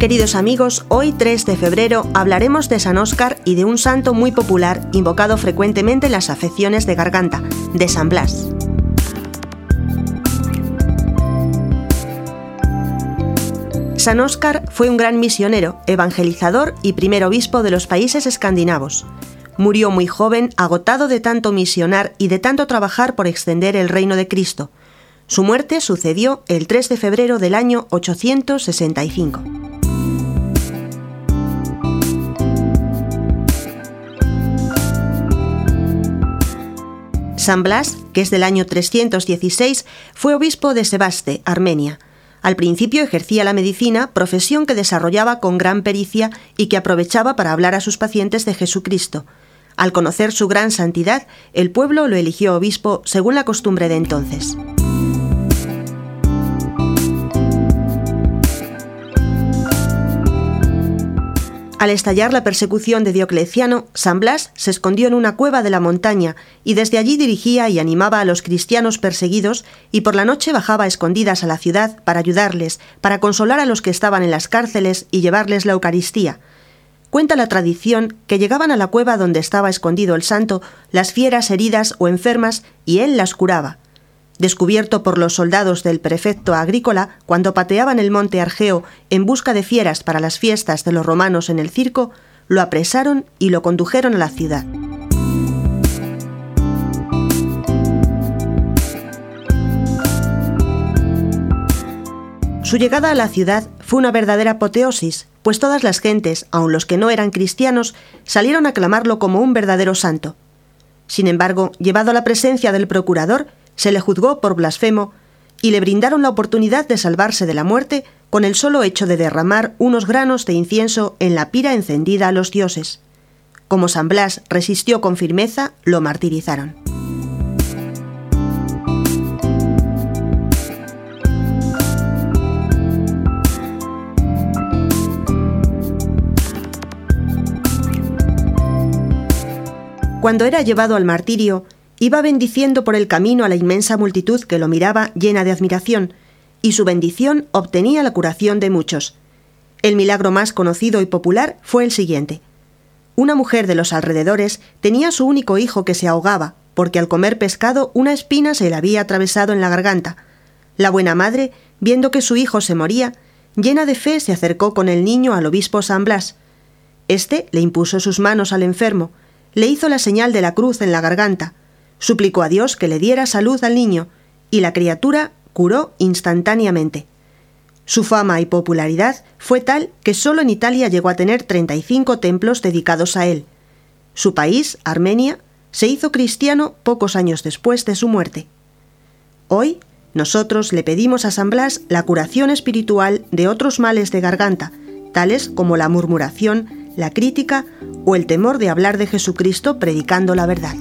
Queridos amigos, hoy 3 de febrero hablaremos de San Óscar y de un santo muy popular invocado frecuentemente en las afecciones de garganta, de San Blas. San Óscar fue un gran misionero, evangelizador y primer obispo de los países escandinavos. Murió muy joven, agotado de tanto misionar y de tanto trabajar por extender el reino de Cristo. Su muerte sucedió el 3 de febrero del año 865. San Blas, que es del año 316, fue obispo de Sebaste, Armenia. Al principio ejercía la medicina, profesión que desarrollaba con gran pericia y que aprovechaba para hablar a sus pacientes de Jesucristo. Al conocer su gran santidad, el pueblo lo eligió obispo según la costumbre de entonces. Al estallar la persecución de Diocleciano, San Blas se escondió en una cueva de la montaña y desde allí dirigía y animaba a los cristianos perseguidos y por la noche bajaba escondidas a la ciudad para ayudarles, para consolar a los que estaban en las cárceles y llevarles la Eucaristía. Cuenta la tradición que llegaban a la cueva donde estaba escondido el santo las fieras heridas o enfermas y él las curaba descubierto por los soldados del prefecto agrícola cuando pateaban el monte Argeo en busca de fieras para las fiestas de los romanos en el circo, lo apresaron y lo condujeron a la ciudad. Su llegada a la ciudad fue una verdadera apoteosis, pues todas las gentes, aun los que no eran cristianos, salieron a clamarlo como un verdadero santo. Sin embargo, llevado a la presencia del procurador, se le juzgó por blasfemo y le brindaron la oportunidad de salvarse de la muerte con el solo hecho de derramar unos granos de incienso en la pira encendida a los dioses. Como San Blas resistió con firmeza, lo martirizaron. Cuando era llevado al martirio, iba bendiciendo por el camino a la inmensa multitud que lo miraba llena de admiración, y su bendición obtenía la curación de muchos. El milagro más conocido y popular fue el siguiente. Una mujer de los alrededores tenía su único hijo que se ahogaba, porque al comer pescado una espina se le había atravesado en la garganta. La buena madre, viendo que su hijo se moría, llena de fe se acercó con el niño al obispo San Blas. Este le impuso sus manos al enfermo, le hizo la señal de la cruz en la garganta, suplicó a Dios que le diera salud al niño, y la criatura curó instantáneamente. Su fama y popularidad fue tal que solo en Italia llegó a tener 35 templos dedicados a él. Su país, Armenia, se hizo cristiano pocos años después de su muerte. Hoy, nosotros le pedimos a San Blas la curación espiritual de otros males de garganta, tales como la murmuración, la crítica o el temor de hablar de Jesucristo predicando la verdad.